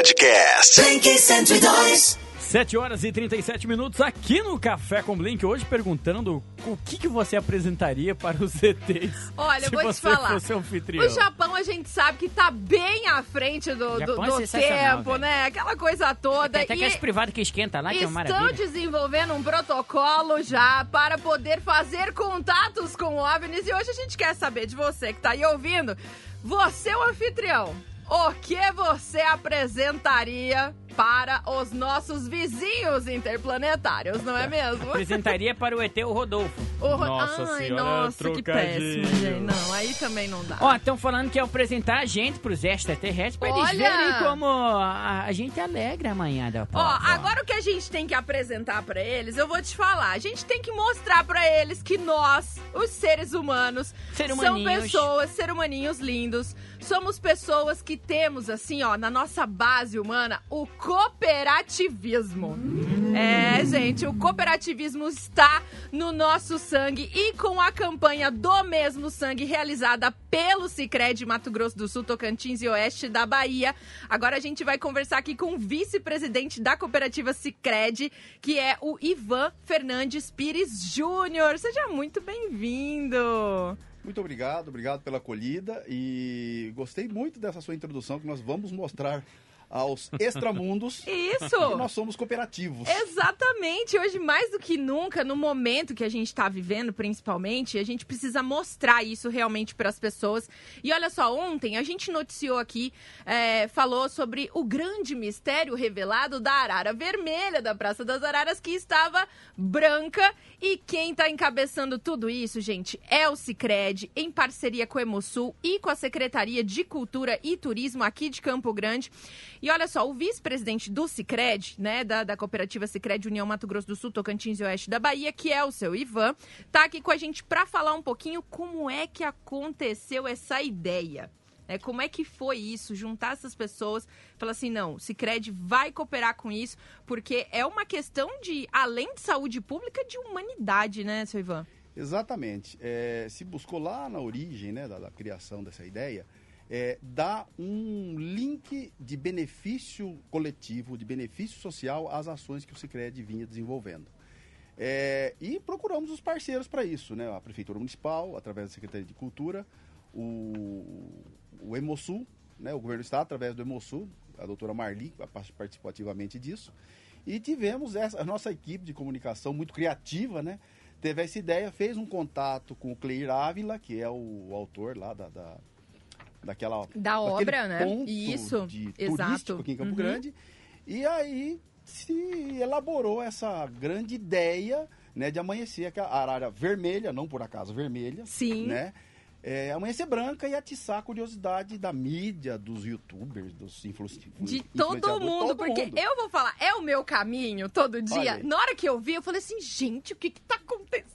Podcast. Blink 102. 7 horas e 37 minutos aqui no Café com Blink, hoje perguntando o que, que você apresentaria para os ETs. Olha, se eu vou você te falar. Fosse anfitrião. O Japão a gente sabe que tá bem à frente do, do, é do sensacional, tempo, velho. né? Aquela coisa toda. Tem até E aqueles privados que esquenta lá, que é uma estão desenvolvendo um protocolo já para poder fazer contatos com OVNIs. E hoje a gente quer saber de você que tá aí ouvindo. Você, o anfitrião, o que você apresentaria para os nossos vizinhos interplanetários, não é mesmo? Apresentaria para o ET o Rodolfo. O Ro- Nossa Ai, senhora, nossa, que péssimo, gente. Não, aí também não dá. Ó, estão falando que é apresentar a gente pros extraterrestres pra eles verem como a, a gente alegra amanhã da Ó, agora o que a gente tem que apresentar pra eles, eu vou te falar. A gente tem que mostrar pra eles que nós, os seres humanos, Ser são pessoas, ser humaninhos lindos. Somos pessoas que temos, assim, ó, na nossa base humana, o cooperativismo. É, gente, o cooperativismo está no nosso sangue e com a campanha do mesmo sangue realizada pelo Cicred Mato Grosso do Sul, Tocantins e Oeste da Bahia. Agora a gente vai conversar aqui com o vice-presidente da cooperativa Cicred, que é o Ivan Fernandes Pires Júnior. Seja muito bem-vindo. Muito obrigado, obrigado pela acolhida e gostei muito dessa sua introdução que nós vamos mostrar aos extramundos Isso! que nós somos cooperativos. Exatamente. Hoje, mais do que nunca, no momento que a gente está vivendo, principalmente, a gente precisa mostrar isso realmente para as pessoas. E olha só, ontem a gente noticiou aqui, é, falou sobre o grande mistério revelado da arara vermelha da Praça das Araras, que estava branca. E quem está encabeçando tudo isso, gente, é o Cicred, em parceria com o Emosul e com a Secretaria de Cultura e Turismo aqui de Campo Grande. E olha só, o vice-presidente do Cicred, né, da, da cooperativa Cicred União Mato Grosso do Sul, Tocantins e Oeste da Bahia, que é o seu Ivan, tá aqui com a gente para falar um pouquinho como é que aconteceu essa ideia. né? como é que foi isso? Juntar essas pessoas, falar assim, não, Cicred vai cooperar com isso, porque é uma questão de, além de saúde pública, de humanidade, né, seu Ivan? Exatamente. É, se buscou lá na origem né, da, da criação dessa ideia, é, dar um link de benefício coletivo, de benefício social às ações que o Cicred vinha desenvolvendo. É, e procuramos os parceiros para isso, né? A Prefeitura Municipal, através da Secretaria de Cultura, o, o Emosul, né? o Governo do Estado, através do Emosul, a doutora Marli participou ativamente disso. E tivemos essa, a nossa equipe de comunicação muito criativa, né? Teve essa ideia, fez um contato com o Cleir Ávila, que é o, o autor lá da, da, daquela Da obra, né? Isso, exato. aqui em Campo Uhum. Grande. E aí se elaborou essa grande ideia né, de amanhecer aquela arara vermelha, não por acaso vermelha, Sim. né? É, amanhecer branca e atiçar a curiosidade da mídia, dos youtubers, dos influ De influenciadores, todo mundo, todo porque mundo. eu vou falar, é o meu caminho todo dia. Na hora que eu vi, eu falei assim, gente, o que que tá acontecendo?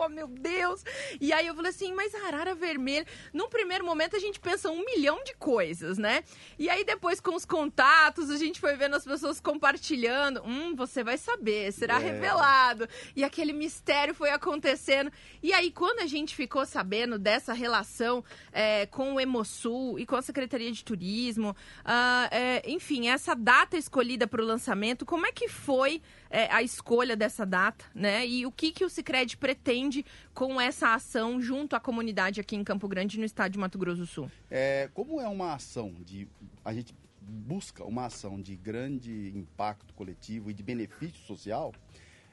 Oh, meu Deus! E aí eu falei assim, mas arara vermelha... Num primeiro momento, a gente pensa um milhão de coisas, né? E aí depois, com os contatos, a gente foi vendo as pessoas compartilhando. Hum, você vai saber, será É. revelado. E aquele mistério foi acontecendo. E aí, quando a gente ficou sabendo dessa relação é, com o Emosul e com a Secretaria de Turismo, ah, é, enfim, essa data escolhida para o lançamento, como é que foi é, a escolha dessa data, né? E o que, que o Cicred pretende com essa ação junto à comunidade aqui em Campo Grande, no estado de Mato Grosso do Sul? É, como é uma ação de. A gente busca uma ação de grande impacto coletivo e de benefício social,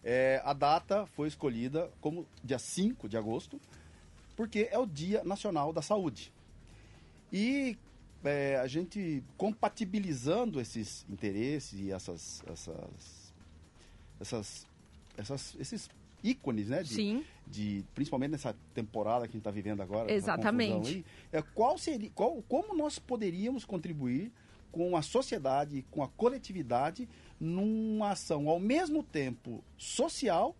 é, a data foi escolhida como dia 5 de agosto, porque é o Dia Nacional da Saúde. E é, a gente compatibilizando esses interesses e essas, essas, essas, essas- esses ícones, né? De, Sim. de principalmente nessa temporada que a gente está vivendo agora. Exatamente. Aí, é, qual seria, qual, como nós poderíamos contribuir com a sociedade, com a coletividade, numa ação ao mesmo tempo social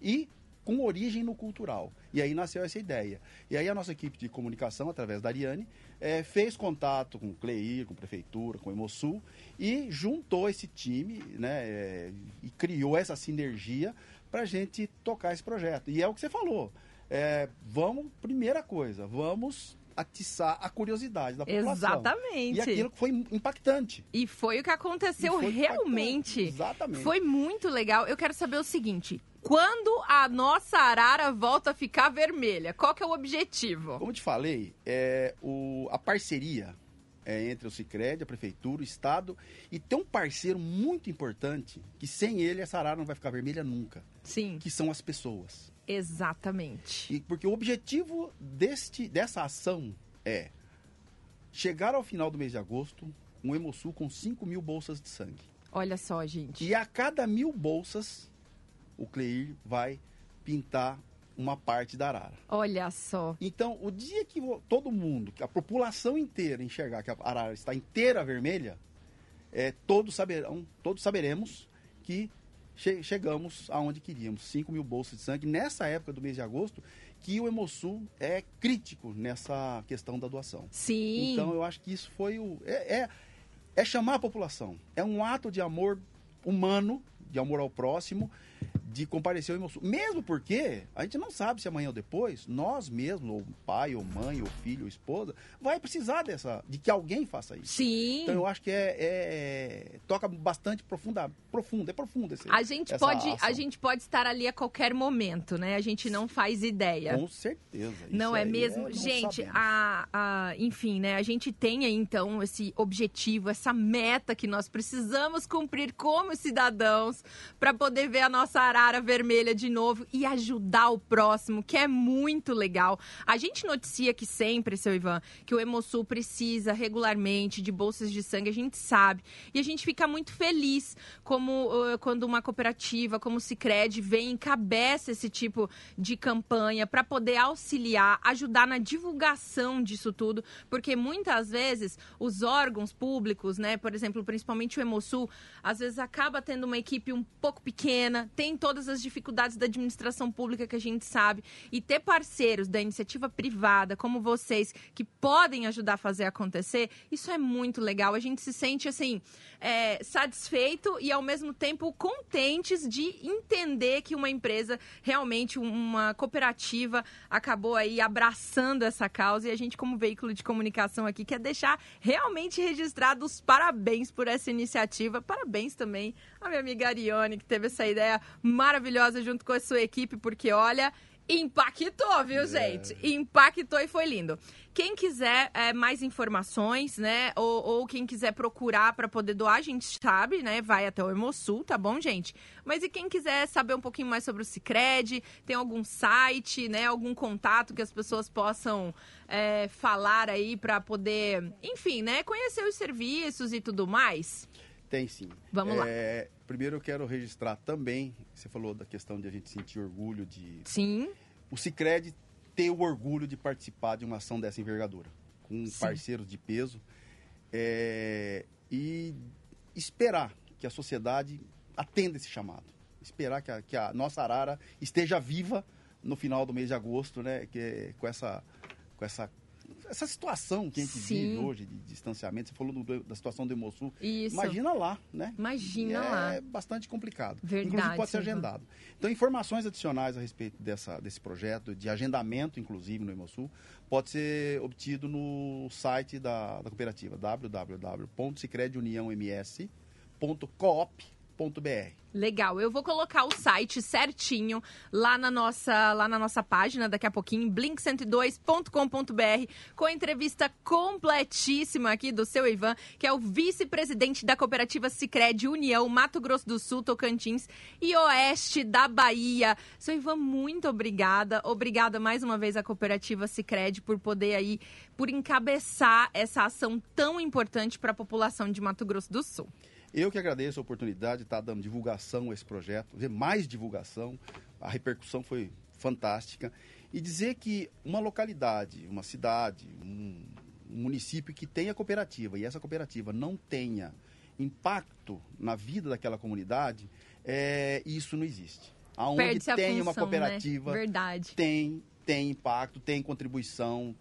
e com origem no cultural. E aí nasceu essa ideia. E aí a nossa equipe de comunicação, através da Ariane, eh, fez contato com o CLEIR, com a Prefeitura, com o Emosul, e juntou esse time né, eh, e criou essa sinergia para a gente tocar esse projeto. E é o que você falou. eh, vamos, primeira coisa, vamos atiçar a curiosidade da população. Exatamente. E aquilo foi impactante. E foi o que aconteceu realmente. impactante. Exatamente. Foi muito legal. Eu quero saber o seguinte: quando a nossa arara volta a ficar vermelha? Qual que é o objetivo? Como eu te falei, é, o, a parceria é, entre o Cicred, a Prefeitura, o Estado, e tem um parceiro muito importante, que sem ele essa arara não vai ficar vermelha nunca, Sim, que são as pessoas. exatamente. E, porque o objetivo deste, dessa ação é chegar ao final do mês de agosto, um Hemosul com 5 mil bolsas de sangue. Olha só, gente. E a cada mil bolsas, o Cleir vai pintar uma parte da arara. Olha só. Então, o dia que todo mundo, a população inteira enxergar que a arara está inteira vermelha, é, todos, saberão, todos saberemos que che- chegamos aonde queríamos, 5 mil bolsas de sangue, nessa época do mês de agosto, que o Hemosul é crítico nessa questão da doação. Sim. Então, eu acho que isso foi o... É, é, é chamar a população. É um ato de amor humano, de amor ao próximo, de comparecer ao Hemosul. Mesmo porque a gente não sabe se amanhã ou depois, nós mesmos, ou pai, ou mãe, ou filho, ou esposa, vai precisar dessa, de que alguém faça isso. Sim. Então eu acho que é, é- toca bastante profunda, profundo, é profundo esse, A gente, essa pode, a ação. gente pode estar ali a qualquer momento, né? A gente não faz ideia. Com certeza. Não é aí mesmo? não gente, a, a- enfim, né? A gente tem aí, então, esse objetivo, essa meta que nós precisamos cumprir como cidadãos para poder ver a nossa arara vermelha de novo e ajudar o próximo, que é muito legal. A gente noticia aqui sempre, seu Ivan, que o Hemosul precisa regularmente de bolsas de sangue, a gente sabe. E a gente fica muito feliz como uh, quando uma cooperativa como o Cicred vem e encabeça esse tipo de campanha para poder auxiliar, ajudar na divulgação disso tudo, porque muitas vezes os órgãos públicos, né, por exemplo, principalmente o Hemosul, às vezes acaba tendo uma equipe um pouco pequena, tem todas as dificuldades da administração pública que a gente sabe, e ter parceiros da iniciativa privada como vocês que podem ajudar a fazer acontecer, isso é muito legal. A gente se sente assim é, satisfeito e ao mesmo tempo contentes de entender que uma empresa realmente uma cooperativa acabou aí abraçando essa causa e a gente como veículo de comunicação aqui quer deixar realmente registrado os parabéns por essa iniciativa. Parabéns também à minha amiga Ariane que teve essa ideia maravilhosa junto com a sua equipe porque olha Impactou, viu, gente? Impactou e foi lindo. Quem quiser é, mais informações, né? Ou, ou quem quiser procurar para poder doar, a gente sabe, né? Vai até o Hemosul, tá bom, gente? Mas e quem quiser saber um pouquinho mais sobre o Cicred, tem algum site, né? Algum contato que as pessoas possam é, falar aí para poder, enfim, né? Conhecer os serviços e tudo mais? Tem sim. Vamos lá. Primeiro eu quero registrar também, você falou da questão de a gente sentir orgulho de Sim, o Cicred ter o orgulho de participar de uma ação dessa envergadura, com Sim. parceiros de peso, é, e esperar que a sociedade atenda esse chamado, esperar que a, que a nossa arara esteja viva no final do mês de agosto, né, que, é com essa, com essa, essa situação que a gente Sim. vive hoje de distanciamento. Você falou do- da situação do Hemosul. isso. Imagina lá, né? Imagina é lá. bastante complicado. Verdade, Inclusive pode ser agendado. Então, informações adicionais a respeito dessa, desse projeto, de agendamento, inclusive, no Hemosul, pode ser obtido no site da, da cooperativa, Legal, eu vou colocar o site certinho lá na nossa, lá na nossa página daqui a pouquinho, blink102.com.br, com a entrevista completíssima aqui do seu Ivan, que é o vice-presidente da cooperativa Sicredi União, Mato Grosso do Sul, Tocantins e Oeste da Bahia. Seu Ivan, muito obrigada. Obrigada mais uma vez à cooperativa Sicredi por poder aí, por encabeçar essa ação tão importante para a população de Mato Grosso do Sul. Eu que agradeço a oportunidade de estar dando divulgação a esse projeto, ver mais divulgação, a repercussão foi fantástica. E dizer que uma localidade, uma cidade, um, um município que tenha cooperativa e essa cooperativa não tenha impacto na vida daquela comunidade, é, isso não existe. Aonde tem uma função, cooperativa, né? Verdade. tem, tem impacto, tem contribuição.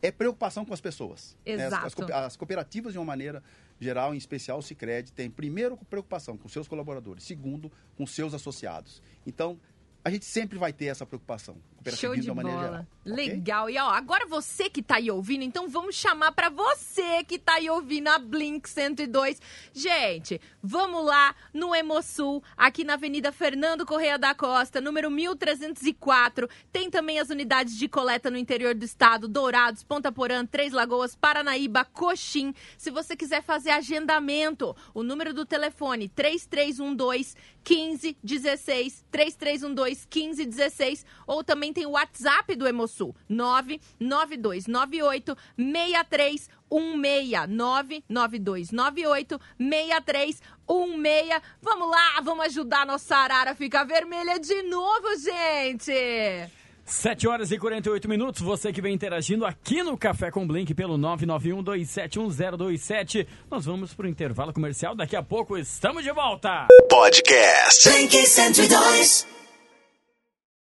É preocupação com as pessoas. né? As- Exato. as cooperativas, de uma maneira geral, em especial o Cicred, tem primeiro preocupação com seus colaboradores, segundo com seus associados. Então, a gente sempre vai ter essa preocupação Show de de uma maneira bola. geral. ok? Legal. E ó, agora você que tá aí ouvindo, então vamos chamar pra você que tá aí ouvindo a Blink 102. Gente, vamos lá no Hemosul, aqui na Avenida Fernando Correia da Costa, número 1304. Tem também as unidades de coleta no interior do estado, Dourados, Ponta Porã, Três Lagoas, Paranaíba, Coxim. Se você quiser fazer agendamento, o número do telefone 3312 1516 3312 1516 ou também tem o WhatsApp do Hemosul 99298 6316 99298 6316. Vamos lá, vamos ajudar a nossa arara a ficar vermelha de novo, gente. 7 horas e 48 minutos, você que vem interagindo aqui no Café com Blink pelo 991271027. Nós vamos pro intervalo comercial, daqui a pouco estamos de volta. Podcast. Blink 102.